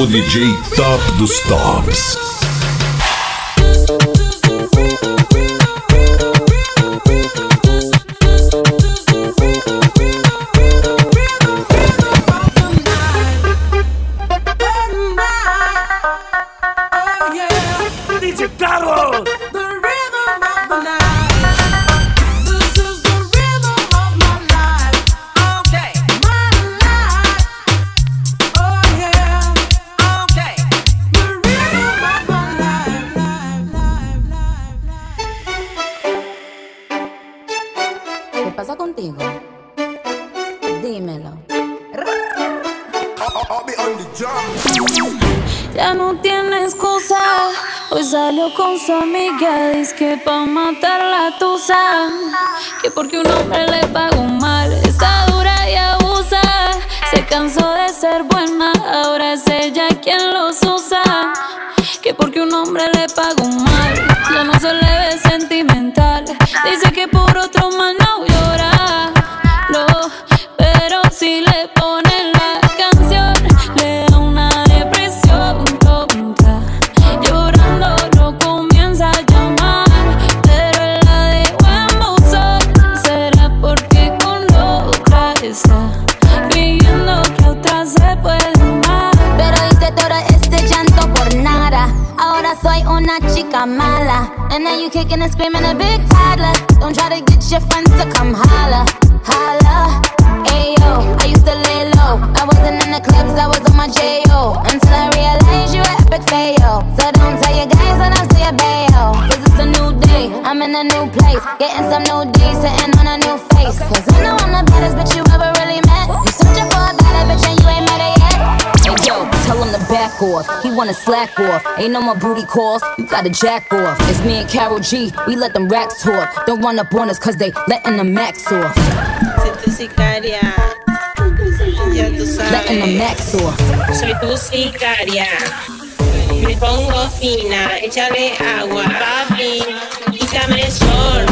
o DJ top dos tops. porque un hombre le pagó mal. Está dura y abusa. Se cansó de ser buena, ahora es ella quien los usa. Que porque un hombre le pagó mal, ya no se le ve sentimental. Dice que por otro man tryna slack off. Ain't no more booty calls, you gotta jack off. It's me and Karol G, we let them racks talk. Don't run up on us cause they letting the max off. Letting the max off. Soy tu sicaria. Me pongo fina, échale agua, papi, quítame el sol.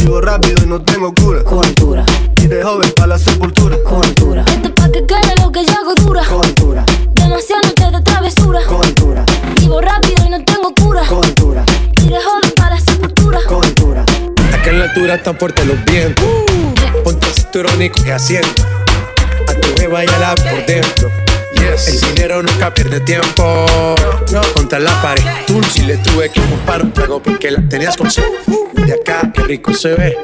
Vivo rápido y no tengo cura. Cultura, Y de joven para la sepultura. cultura, Esto pa' que quede lo que yo hago dura. cultura, Demasiado noche de travesura. cultura, Vivo rápido y no tengo cura. cultura, Y de joven para la sepultura. cultura. Acá en la altura están fuertes los vientos. Ponte el cinturón y coge asiento. A tu jeva y a la por dentro. El dinero nunca pierde tiempo. Contra la pared. Si le tuve que comprar un trago porque la tenías con sed. De acá, qué rico se ve.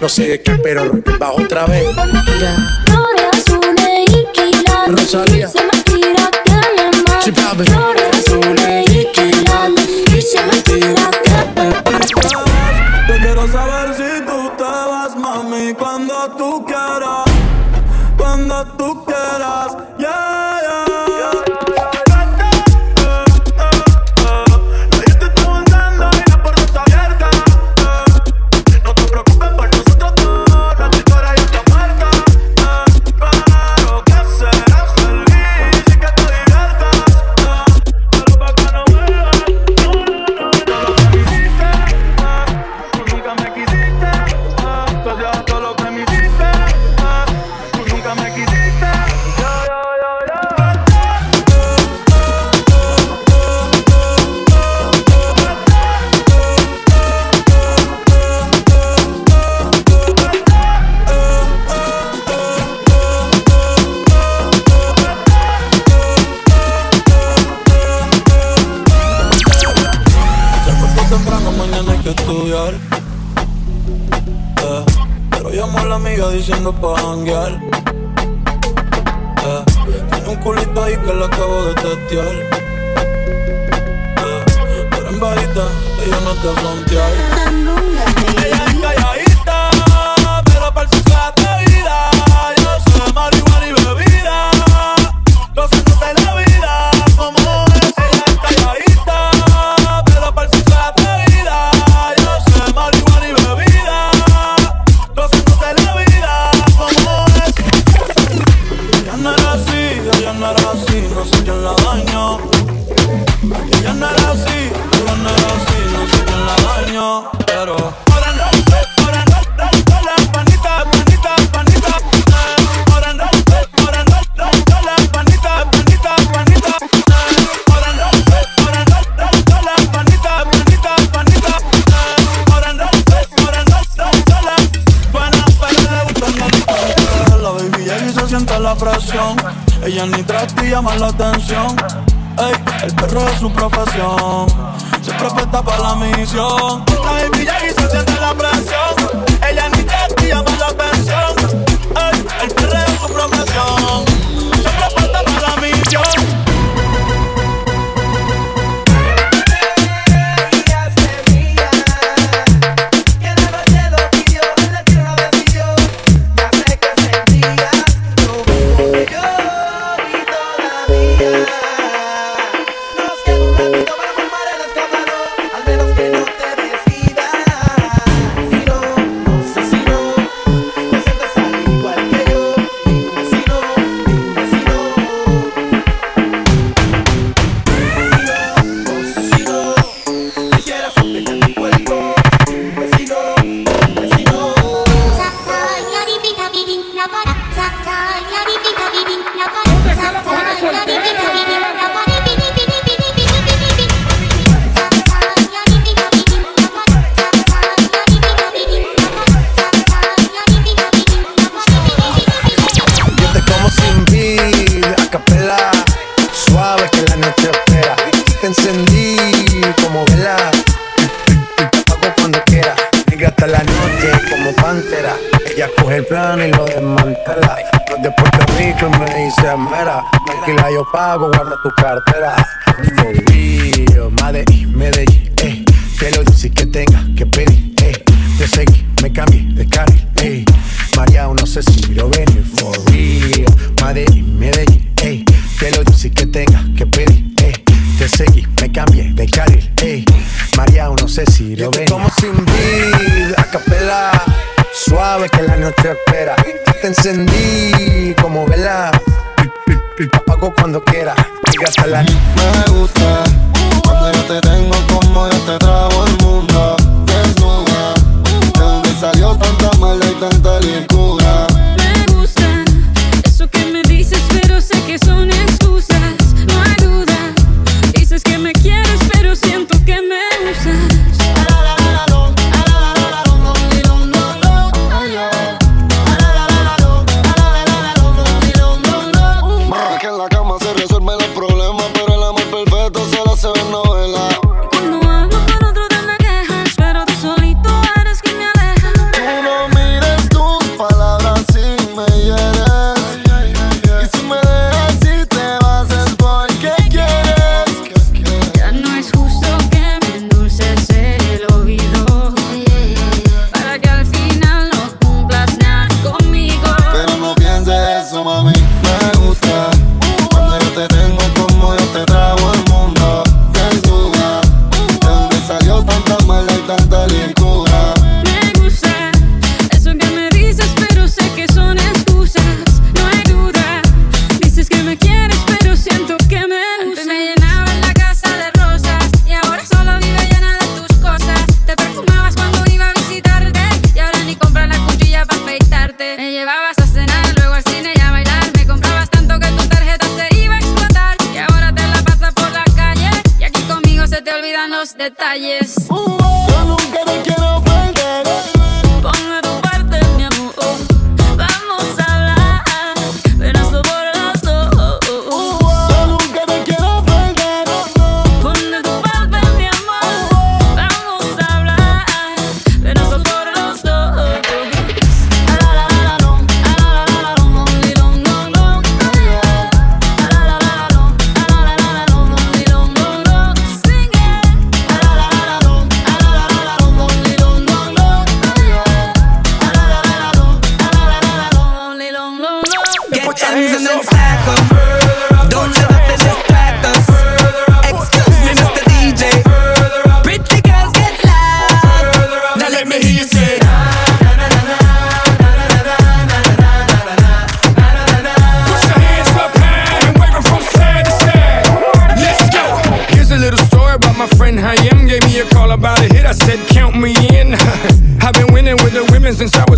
No sé de qué, pero bajo otra vez. Quilates. Rosalía. Se me tira que me mata. Flores azules y quilates. Y se me tira que la dañó. Pero ahora no, ahora no, no, no, la panita, panita, panita. Ahora no, ahora no, no, no, la panita, panita, panita. Ahora no, ahora no, no, no, la panita, panita, panita. Ahora no, ahora no, no, no, la buena, pero le gustan los licores. La baby llega y se siente la presión. Ella ni trata y llama la atención. Ey, el perro es su profesión. Siempre apuesta para la misión. La y se siente la presión. Ella ni y llama la atención. Ey, el perro es su profesión. Siempre apuesta para la misión.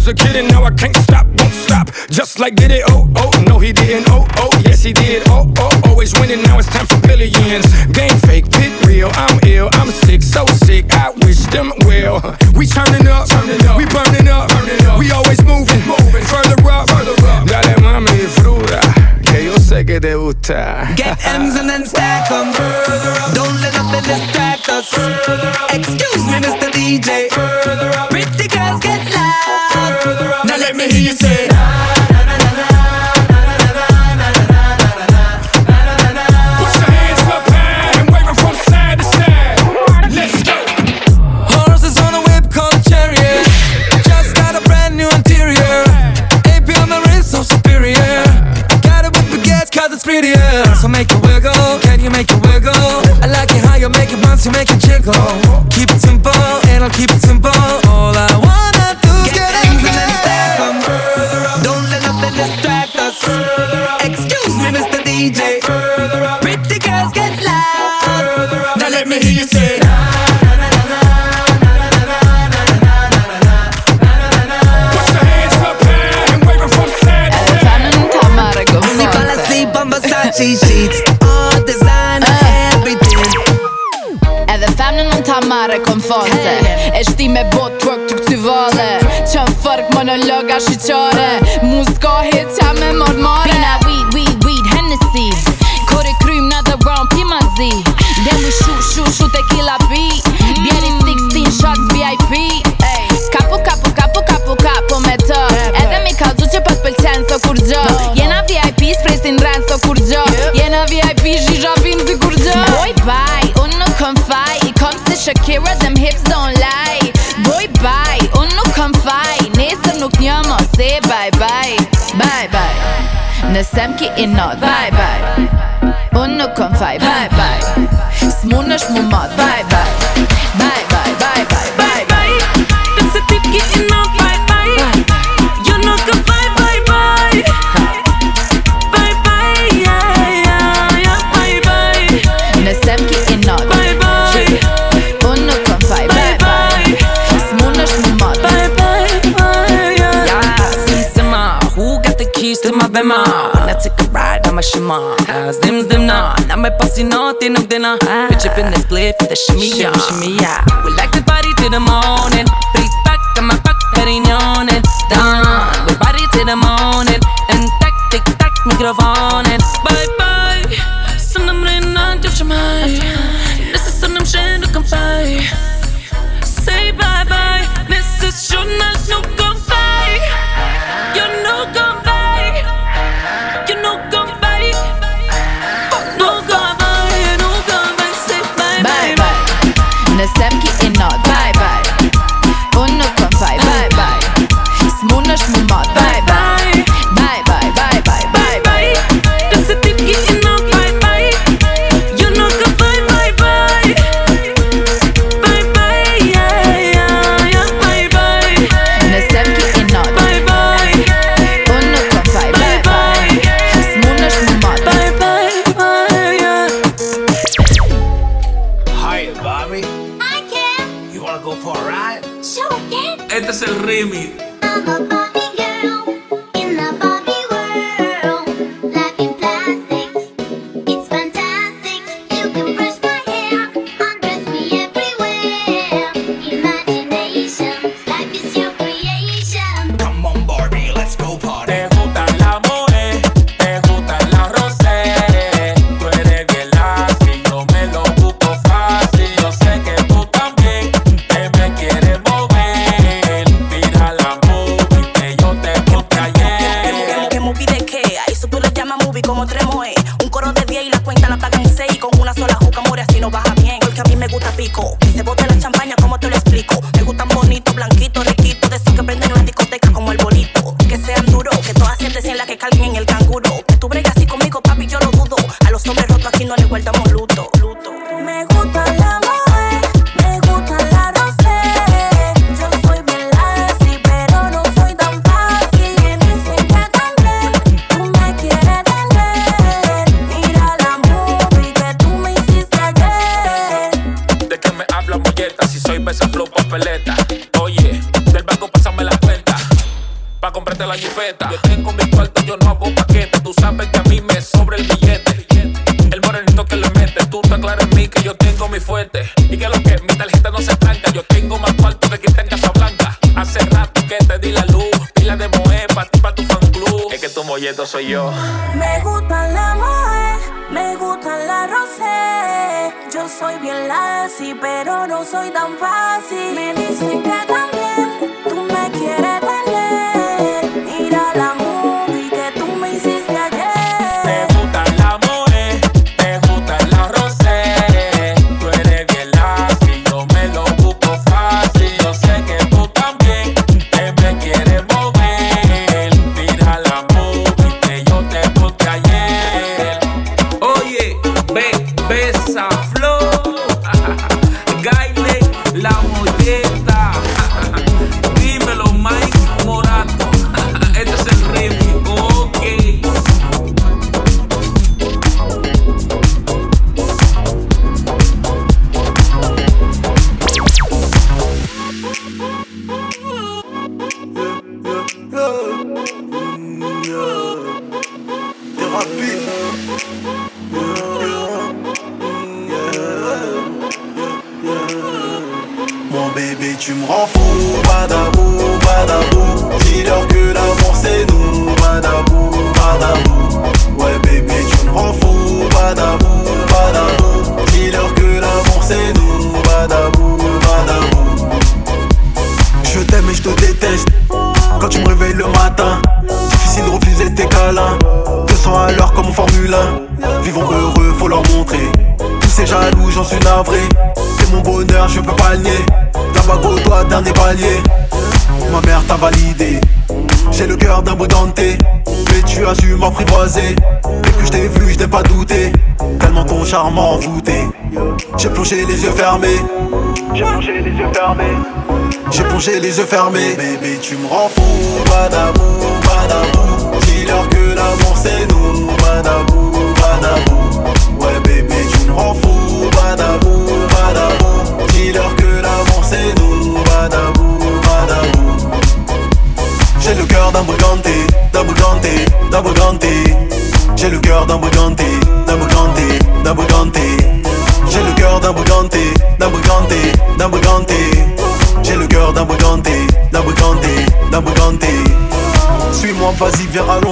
Was a kid, and now I can't stop, won't stop. Just like did it, oh, oh, no, he didn't, oh, oh, yes, he did, oh, oh, always winning. Now it's time for billions. Game fake, pit real. I'm ill, I'm sick, so sick. I wish them well. We turning up, turning up, we burning up, burning up. We always moving, moving, further up, further up. Dale mami, disfruta, que yo sé que te gusta. Get ends and then stack 'em. Up don't let nothing distract us. Excuse me, Mr. DJ. Pretty girls you say. Put your hands up high and wave 'em from side to side. Let's go. Horses on a whip called a chariot. Just got a brand new interior. AP on my wrist, so superior. I got it with baguettes, cause it's prettier. So make it wiggle, can you make it wiggle? I like it how you make it bounce, you make it jiggle. Keep it simple, and I'll keep it simple. Pretty girls get loud. Let me hear you say. Sheets, all oh, design, uh. everything. Edhe femnën në ta marrë konfonse E shti me bot twerk të këty vale. Qënë fërk monologa shqyqare. Mu s'ka hit qa me mormare Pina zi Then we shoot, shoot, shoot tequila beat Bjeri 16 shots VIP Kapu, kapu, kapu, kapu, kapu me të. Edhe mi kalzu që pët pëlqen so kur gjë Jena VIP, spresin rren so kur gjë Jena VIP, zhizha vim si kur gjë Boy bye, unë nuk kom faj. Kom si Shakira, them hips don't lie. Boy bye, unë nuk kom faj. Nesër nuk një mo se bye bye. Bye bye. Nëse m'ki i not Bye bye Bună cum fai, bye bye. Bye bye. Bye bye, bye bye, bye bye. Bye come bye bye bye. Bye bye, yeah, yeah, bye bye. Ne bye bye. Bye bye bye. bye, bye, yeah. Yeah, Who got the keys to my bema? When I take a ride, I'm a pussy nothing of dinner. Ah. Bitch up in the split for the shimmy, yeah. shimmy, yeah. We like to party till the morning. Three pack and my pack, perignon and down. We party till the morning. And tak, tik, tak, microphone and Pray me. soy yo. Me gustan la mujer, me gustan la rosé. Yo soy bien lazy, pero no soy tan fácil. Me dicen que tan les yeux fermés. J'ai plongé les yeux fermés. J'ai plongé les yeux fermés. Bébé, tu me rends fou, pas d'amour.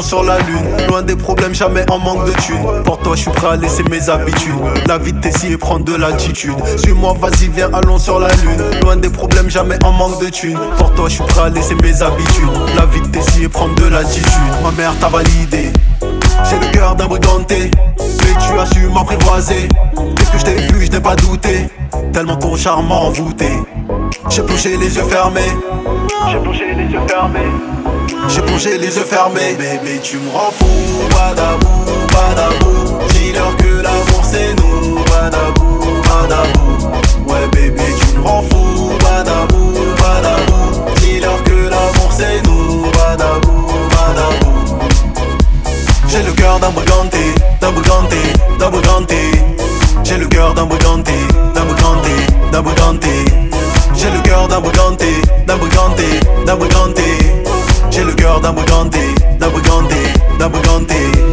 sur la lune. Loin des problèmes, jamais en manque de thunes. Pour toi, je suis prêt à laisser mes habitudes. La vie t'essaye et prendre de l'altitude. Suis-moi, vas-y, viens, allons sur la lune. Loin des problèmes, jamais en manque de thunes. Pour toi, je suis prêt à laisser mes habitudes. La vie t'essaye et prendre de l'altitude. Ma mère t'a validé. J'ai le cœur d'un briganté, mais tu as su m'apprivoiser. Qu'est-ce que je t'ai vu, je n'ai pas douté. Tellement ton charme m'a envoûté. J'ai plongé les yeux fermés. J'ai plongé les yeux fermés. J'ai plongé les yeux fermés. Bébé tu me rends fou. Badabou, badabou. Dis-leur que l'amour c'est nous. Badabou, badabou. Ouais bébé tu me rends fou. Badabou, badabou. Dis-leur que l'amour c'est nous. Badabou, badabou. J'ai le cœur d'un brigandé D'un brigandé, d'un brigandé. J'ai le cœur d'un brigandé D'un brigandé, d'un brigandé. J'ai le cœur d'un brigandé D'un brigandé, d'un brigandé. Sors d'un Bugandé, d'un Bugandé, d'un Bugandé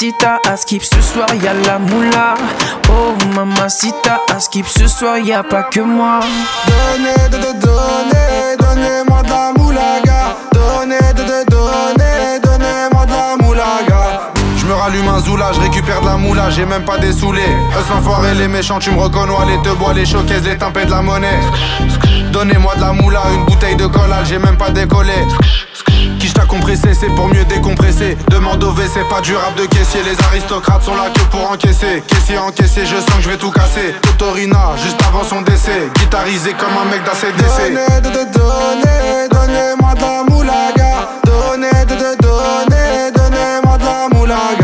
Mamacita, à skip ce soir, y'a la moula. Oh mamacita, à skip ce soir, y'a pas que moi. Donnez, donnez, donnez, donnez-moi de la moulaga. Donnez, donnez, donnez, donnez-moi de la moulaga. J'me rallume un zoula, j'récupère de la moula, j'ai même pas des saoulés. Eux l'enfoiré, les méchants, tu me reconnois, les te bois, les choquaises, les timpés de la monnaie. Donnez-moi de la moula, une bouteille de collal, j'ai même pas décollé pressé, c'est pour mieux décompresser. Demande au V, c'est pas durable de caissier. Les aristocrates sont là que pour encaisser. Caissier, encaissé, je sens que je vais tout casser. Totorina, juste avant son décès. Guitarisé comme un mec d'ACDC. Donnez, de, donnez, donnez-moi de la moulaga. Donnez, donnez, donnez-moi de la moulaga.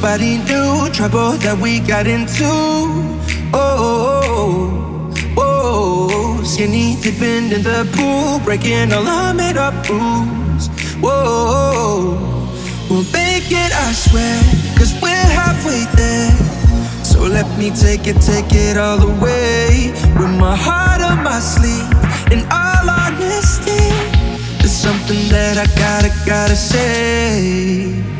Nobody knew trouble that we got into. Oh, oh, oh, oh. skinny dipping in the pool, breaking all our made up rules. Whoa, we'll make it, I swear, cause we're halfway there. So let me take it, take it all the way. With my heart on my sleeve, in all honesty, there's something that I gotta, gotta say.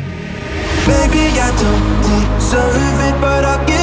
Baby, I don't deserve it, but I'll give